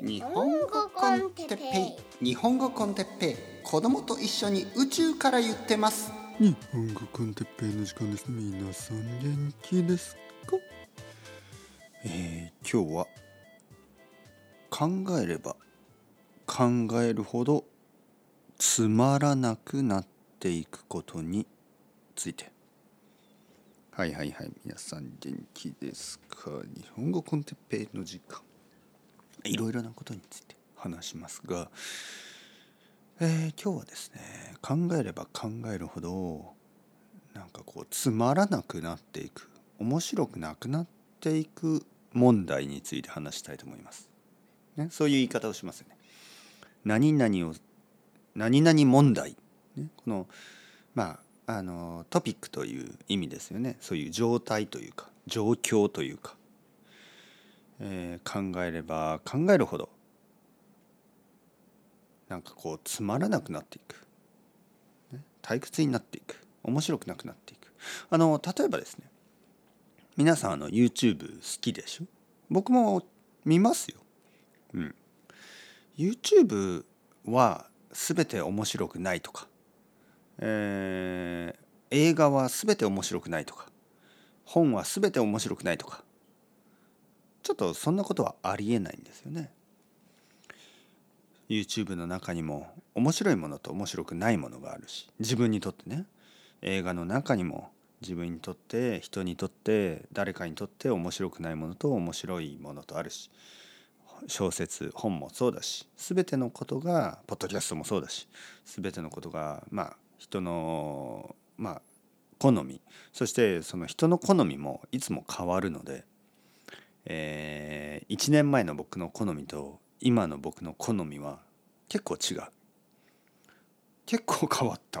日本語コンテッペイ。日本語コンテッペイ。子供と一緒に宇宙から言ってます。日本語コンテッペイの時間です。皆さん元気ですか？えー、今日は考えれば考えるほどつまらなくなっていくことについて。はいはいはい。皆さん元気ですか？日本語コンテッペイの時間いろいろなことについて話しますが、えー、今日はですね考えれば考えるほどなんかこうつまらなくなっていく面白くなくなっていく問題について話したいと思います。ね、そういう言い方をしますよね。何々を何々問題、ね、このまああのトピックという意味ですよねそういう状態というか状況というかえー、考えれば考えるほどなんかこうつまらなくなっていく、ね、退屈になっていく。面白くなくなっていく。あの例えばですね皆さんあの YouTube 好きでしょ？僕も見ますよ。うん。YouTube は全て面白くないとか、えー、映画は全て面白くないとか。本は全て面白くないとか。ちょっとそんなことはありえないんですよね。YouTube の中にも面白いものと面白くないものがあるし自分にとってね映画の中にも自分にとって人にとって誰かにとって面白くないものと面白いものとあるし小説本もそうだし全てのことがポッドキャストもそうだし全てのことがまあ人のまあ好みそしてその人の好みもいつも変わるのでえー、1年前の僕の好みと今の僕の好みは結構違う。結構変わった。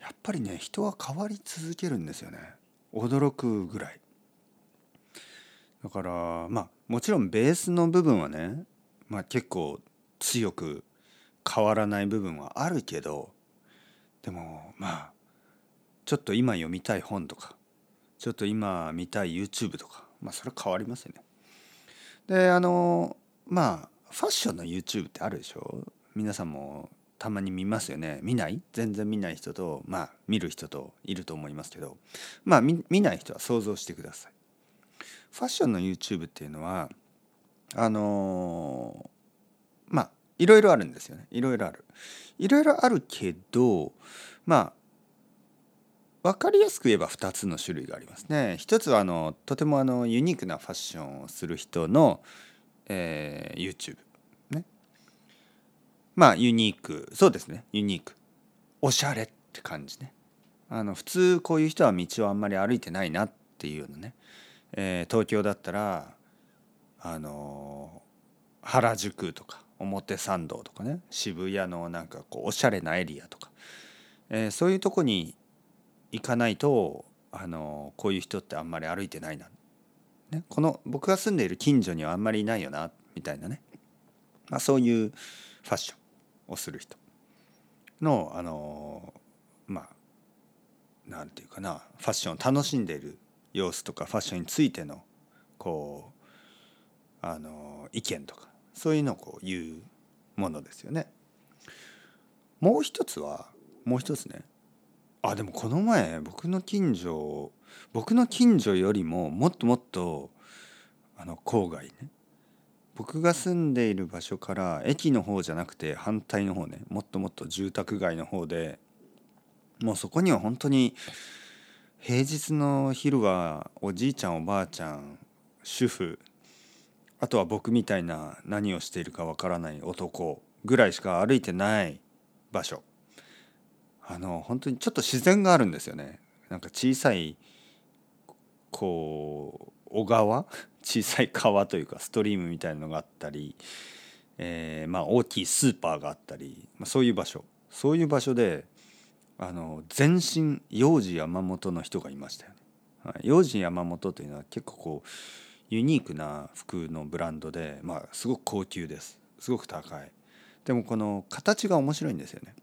やっぱりね人は変わり続けるんですよね。驚くぐらい。だからまあもちろんベースの部分はね、まあ、結構強く変わらない部分はあるけどでもまあちょっと今読みたい本とかちょっと今見たい YouTube とかまあそれ変わりますよね。であのまあファッションの YouTube ってあるでしょ？皆さんもたまに見ますよね見ない？全然見ない人とまあ見る人といると思いますけどまあ見ない人は想像してください。ファッションの YouTube っていうのはあのまあいろいろあるんですよねいろいろある。いろいろあるけどまあ分かりやすく言えば2つの種類がありますね。一つはあのとてもあのユニークなファッションをする人の、えー、YouTube ね。まあユニーク。そうですね。ユニーク。おしゃれって感じね。あの普通こういう人は道をあんまり歩いてないなっていうようなね、えー、東京だったらあの原宿とか表参道とかね。渋谷のなんかこうおしゃれなエリアとか、えー、そういうとこに行かないとあのこういう人ってあんまり歩いてないな、ね、この僕が住んでいる近所にはあんまりいないよなみたいなね、まあ、そういうファッションをする人。のあのまあなんていうかな。ファッションを楽しんでいる様子とかファッションについてのこうあの意見とかそういうのをこう言うものですよね。もう一つはもう一つねあでもこの前僕の近所僕の近所よりももっともっとあの郊外ね。僕が住んでいる場所から駅の方じゃなくて反対の方ね。もっともっと住宅街の方でもうそこには本当に平日の昼はおじいちゃんおばあちゃん主婦あとは僕みたいな何をしているかわからない男ぐらいしか歩いてない場所。あの本当にちょっと自然があるんですよね。なんか小さいこう小川？小さい川というかストリームみたいなのがあったり、えー、まあ大きいスーパーがあったり、まあ、そういう場所そういう場所であの全身幼児山本の人がいましたよね。はい、幼児山本というのは結構こうユニークな服のブランドで、まあ、すごく高級ですすごく高いでもこの形が面白いんですよね。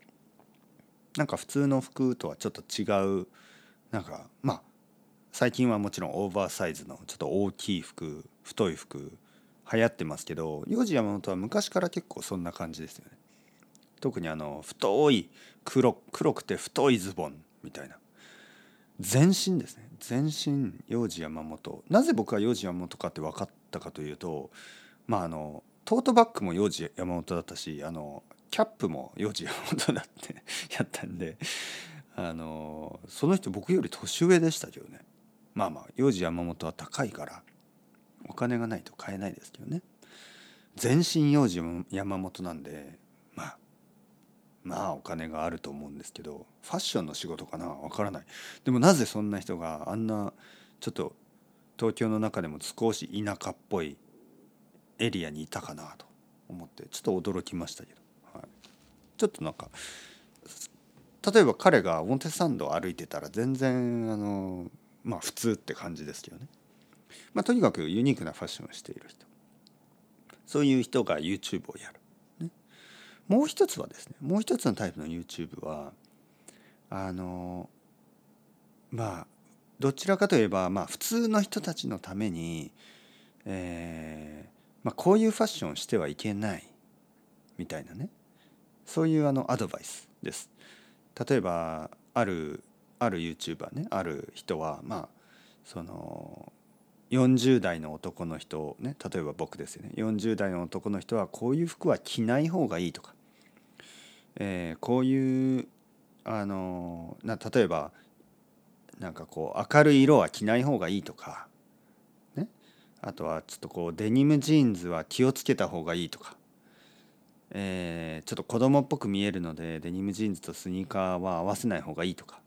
なんか普通の服とはちょっと違うなんかまあ最近はもちろんオーバーサイズのちょっと大きい服太い服流行ってますけど幼児山本は昔から結構そんな感じですよね。特にあの太い黒黒くて太いズボンみたいな。全身ですね。全身幼児山本なぜ僕は幼児山本かって分かったかというとまああのトートバッグも幼児山本だったしあのキャップも幼児山本だってやったんであのその人僕より年上でしたけどね。まあまあ幼児山本は高いからお金がないと買えないですけどね。全身幼児山本なんでまあまあお金があると思うんですけどファッションの仕事かな？わからない。でもなぜそんな人があんなちょっと東京の中でも少し田舎っぽいエリアにいたかなと思ってちょっと驚きましたけど、ちょっとなんか例えば彼が表参道を歩いてたら全然あのまあ普通って感じですけどね、まあ、とにかくユニークなファッションをしている人。そういう人が YouTube をやる、ね、もう一つはですねもう一つのタイプの YouTube はあのまあどちらかといえばまあ普通の人たちのために、えーまあ、こういうファッションをしてはいけないみたいなね。そういうあのアドバイスです。例えばあるある YouTuber ねある人はまあその40代の男の人ね例えば僕ですよね。40代の男の人はこういう服は着ない方がいいとか、えー、こういうあのな例えばなんかこう明るい色は着ない方がいいとか、ね、あとはちょっとこうデニムジーンズは気をつけた方がいいとか。えー、ちょっと子供っぽく見えるのでデニムジーンズとスニーカーは合わせない方がいいとか、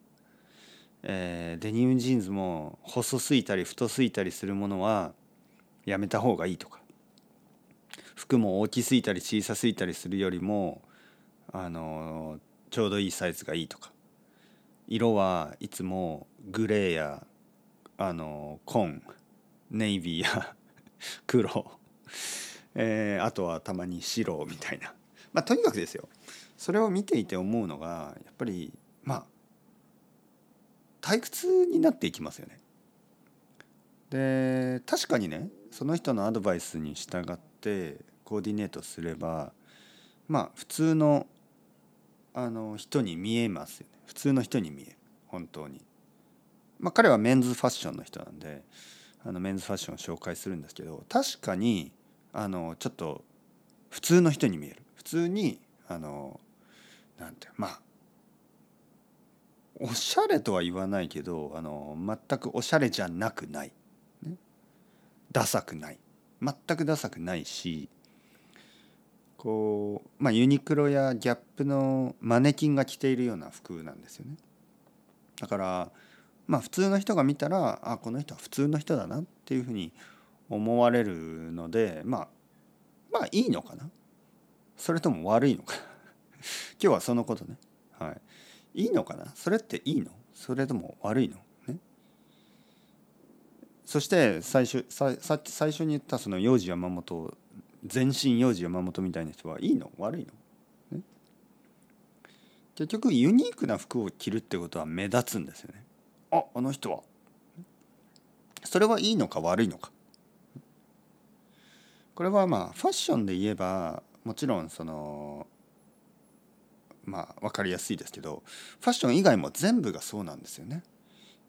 えー、デニムジーンズも細すぎたり太すぎたりするものはやめた方がいいとか。服も大きすぎたり小さすぎたりするよりもあのちょうどいいサイズがいいとか。色はいつもグレーやあの紺ネイビーや黒。えー、あとはたまに白みたいな。まあとにかくですよそれを見ていて思うのがやっぱりまあ退屈になっていきますよね。で確かにねその人のアドバイスに従ってコーディネートすればまあ普通のあの人に見えますよね普通の人に見える本当に。まあ彼はメンズファッションの人なんであのメンズファッションを紹介するんですけど確かにあのちょっと普通の人に見える通にあのなんてまあおしゃれとは言わないけどあの全くおしゃれじゃなくない、ね、ダサくない。全くダサくないしこうまあユニクロやギャップのマネキンが着ているような服なんですよね。だからまあ普通の人が見たらあこの人は普通の人だなっていうふうに思われるのでまあまあいいのかな。それとも悪いのか？今日はそのことね。はい。いいのかな？それっていいの？それとも悪いの？ね。そして最初ささ最初に言ったその幼児山本全身幼児山本みたいな人はいいの？悪いの、ね、結局ユニークな服を着るってことは目立つんですよね。ああの人は。それはいいのか悪いのか？これはまあファッションで言えばもちろんそのまあ分かりやすいですけどファッション以外も全部がそうなんですよね。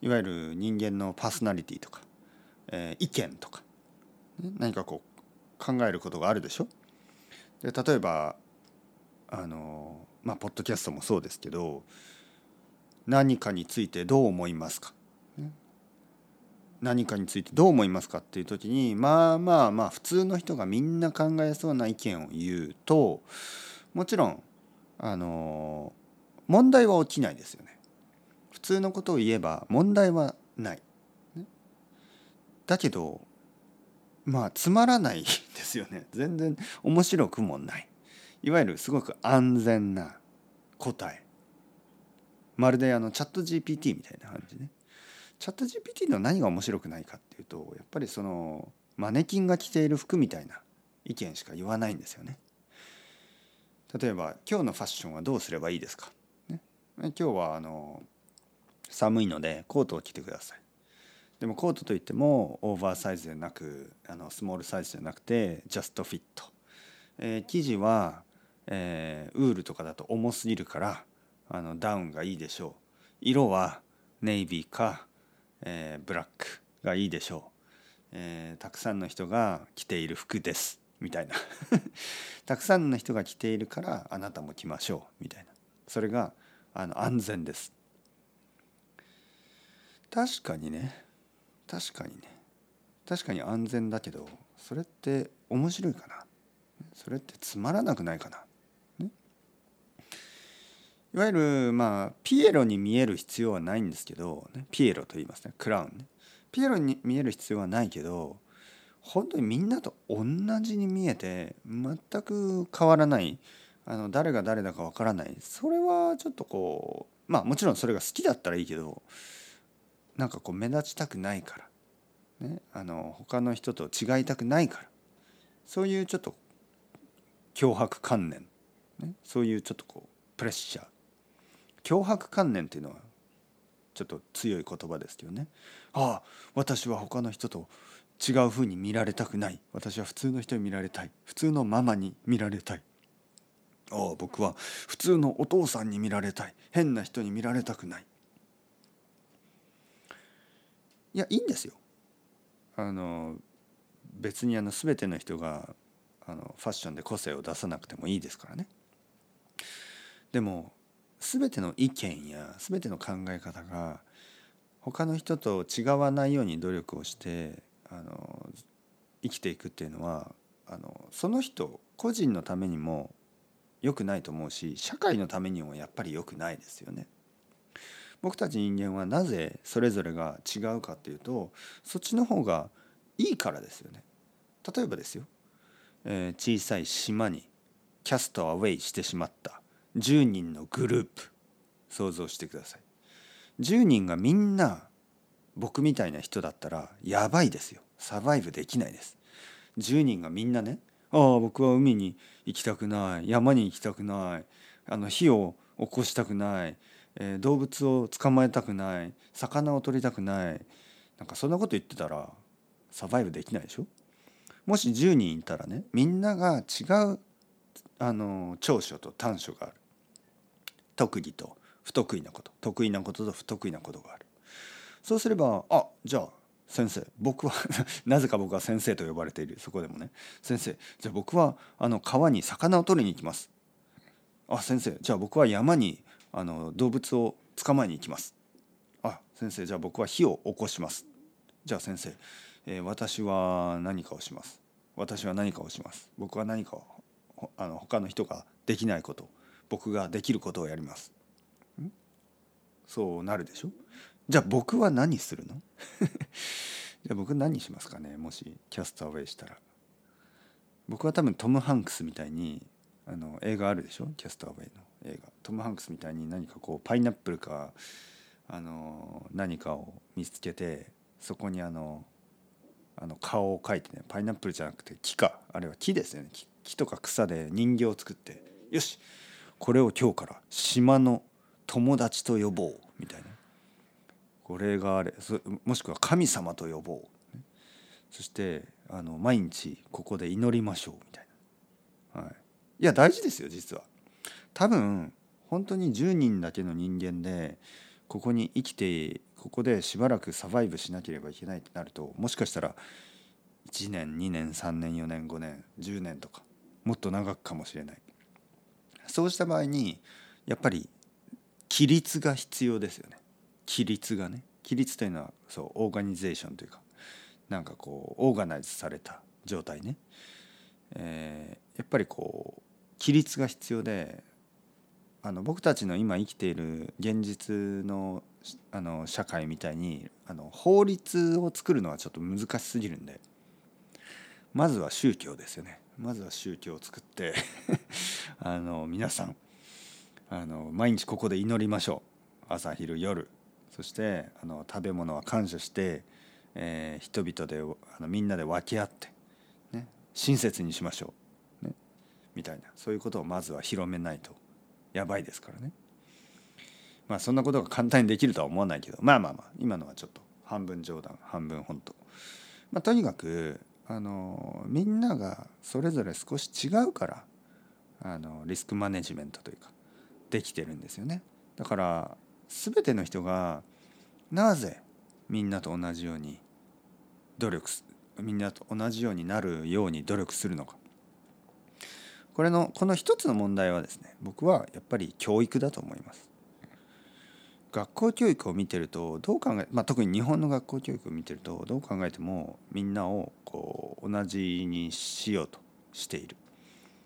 いわゆる人間のパーソナリティとか、えー、意見とか、ね、何かこう考えることがあるでしょ。で例えばあのまあポッドキャストもそうですけど何かについてどう思いますか？何かについてどう思いますかっていう時にまあまあまあ普通の人がみんな考えそうな意見を言うともちろんあの問題は起きないですよね。普通のことを言えば問題はない。だけどまあつまらないですよね。全然面白くもない。いわゆるすごく安全な答え。まるであのチャット GPT みたいな感じね。チャット GPT の何が面白くないかっていうとやっぱりそのマネキンが着ている服みたいな意見しか言わないんですよね。例えば今日のファッションはどうすればいいですか、ね、今日はあの寒いのでコートを着てください。でもコートといってもオーバーサイズじゃなくあのスモールサイズじゃなくてジャストフィット、えー、生地は、えー、ウールとかだと重すぎるからあのダウンがいいでしょう色はネイビーか、えー、ブラックがいいでしょう、えー、たくさんの人が着ている服です。みたいな。たくさんの人が着ているからあなたも着ましょう。みたいな。それがあの安全です。確かにね。確かにね。確かに安全だけどそれって面白いかな。それってつまらなくないかな、いわゆるまあピエロに見える必要はないんですけど、ね、ピエロと言いますねクラウンね。ピエロに見える必要はないけど本当にみんなと同じに見えて全く変わらない。あの誰が誰だかわからない。それはちょっとこうまあもちろんそれが好きだったらいいけどなんかこう目立ちたくないから、ね、あの他の人と違いたくないから。そういうちょっと脅迫観念、ね、そういうちょっとこうプレッシャー。脅迫観念っていうのはちょっと強い言葉ですけどね。ああ私は他の人と違うふうに見られたくない。私は普通の人に見られたい。普通のママに見られたい。ああ僕は普通のお父さんに見られたい。変な人に見られたくない。いやいいんですよ。あの別にあの全ての人があのファッションで個性を出さなくてもいいですからね。でも全ての意見や全ての考え方が他の人と違わないように努力をしてあの生きていくっていうのはあのその人個人のためにも良くないと思うし社会のためにもやっぱり良くないですよね。僕たち人間はなぜそれぞれが違うかっていうとそっちの方がいいからですよね。例えばですよ、えー、小さい島にキャストアウェイしてしまった10人のグループ想像してください。10人がみんな僕みたいな人だったらやばいですよ。サバイブできないです。10人がみんなねああ僕は海に行きたくない。山に行きたくない。あの火を起こしたくない。えー、動物を捕まえたくない。魚を取りたくない。なんかそんなこと言ってたらサバイブできないでしょ？もし10人いたらねみんなが違うあの長所と短所がある。特技と不得意なこと。得意なことと不得意なことがある。そうすればあじゃあ先生僕は なぜか僕は先生と呼ばれている。そこでもね。先生じゃあ僕はあの川に魚を取りに行きます。あ先生じゃあ僕は山にあの動物を捕まえに行きます。あ先生じゃあ僕は火を起こします。じゃあ先生、えー、私は何かをします。私は何かをします。僕は何かをあの他の人ができないこと僕ができることをやります。そうなるでしょ？じゃあ僕は何するの？じゃあ僕何しますかね？もしキャスターウェイしたら。僕は多分トム・ハンクスみたいにあの映画あるでしょ？キャスターウェイの映画。トム・ハンクスみたいに何かこうパイナップルかあの何かを見つけてそこにあのあの顔を描いてねパイナップルじゃなくて木か。あれは木ですよね木。木とか草で人形を作ってよしこれを今日から島の友達と呼ぼうみたいな。これがあれもしくは神様と呼ぼう、そしてあの毎日ここで祈りましょうみたいな、はい、いや大事ですよ実は。多分本当に10人だけの人間でここに生きてここでしばらくサバイブしなければいけないってなるともしかしたら1年2年3年4年5年10年とかもっと長くかもしれない。そうした場合にやっぱり規律が必要ですよね。規律がね。規律というのはそうオーガニゼーションというかなんかこうオーガナイズされた状態ね、えー、やっぱりこう規律が必要であの僕たちの今生きている現実のあの社会みたいにあの法律を作るのはちょっと難しすぎるんで。まずは宗教ですよね。まずは宗教を作って あの皆さんあの毎日ここで祈りましょう。朝昼夜。そしてあの食べ物は感謝して、えー、人々であのみんなで分け合って、ね、親切にしましょう、ね、みたいな。そういうことをまずは広めないとやばいですからね。まあそんなことが簡単にできるとは思わないけどまあまあまあ今のはちょっと半分冗談半分本当、まあ、とにかくあのみんながそれぞれ少し違うからあのリスクマネジメントというかできてるんですよね。だから全ての人がなぜみんなと同じように努力みんなと同じようになるように努力するのか。これのこの一つの問題はですね僕はやっぱり教育だと思います。学校教育を見てるとどう考え、まあ、特に日本の学校教育を見てるとどう考えてもみんなをこう同じにしようとしている。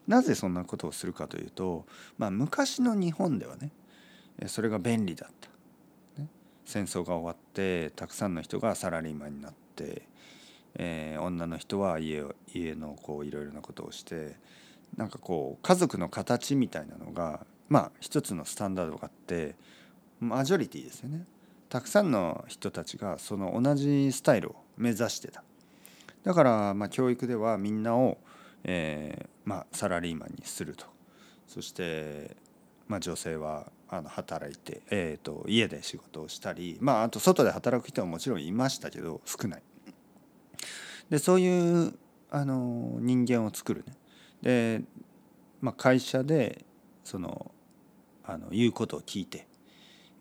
なぜそんなことをするかというと、まあ、昔の日本ではねそれが便利だった、ね、戦争が終わってたくさんの人がサラリーマンになって、えー、女の人は家を家のこういろいろなことをしてなんかこう家族の形みたいなのがまあ一つのスタンダードがあってマジョリティですよね。たくさんの人たちがその同じスタイルを目指してた。だからま教育ではみんなを、えま、サラリーマンにすると。そして、ま、女性はあの働いて、えーと、家で仕事をしたり、まあ、あと外で働く人はもちろんいましたけど少ない。でそういうあの人間を作るね。で、まあ、会社でそのあの言うことを聞いて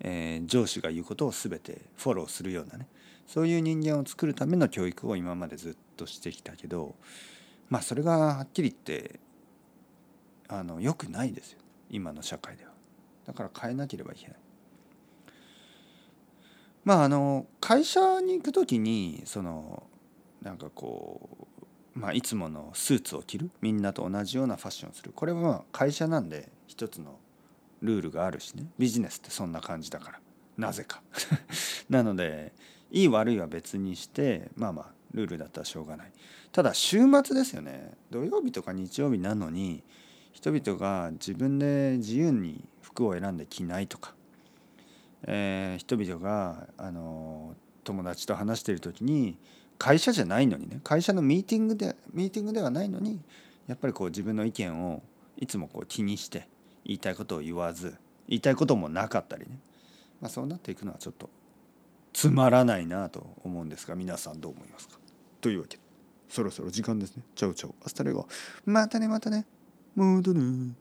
えー、上司が言うことを全てフォローするようなねそういう人間を作るための教育を今までずっとしてきたけどまあそれがはっきり言ってあの良くないですよ今の社会では。だから変えなければいけない。まああの会社に行く時にそのなんかこう、まあ、いつものスーツを着るみんなと同じようなファッションをするこれは会社なんで一つのルールがあるしね。ビジネスってそんな感じだから。なぜか。なのでいい悪いは別にしてまあまあルールだったらしょうがない。ただ週末ですよね。土曜日とか日曜日なのに人々が自分で自由に服を選んで着ないとか、えー、人々があの友達と話している時に会社じゃないのにね。会社のミーティングでミーティングではないのにやっぱりこう自分の意見をいつもこう気にして言いたいことを言わず言いたいこともなかったりね、まあ、そうなっていくのはちょっとつまらないなと思うんですが皆さんどう思いますか？というわけでそろそろ時間ですね。チャウチャウアスタレゴまたねまたね。またね。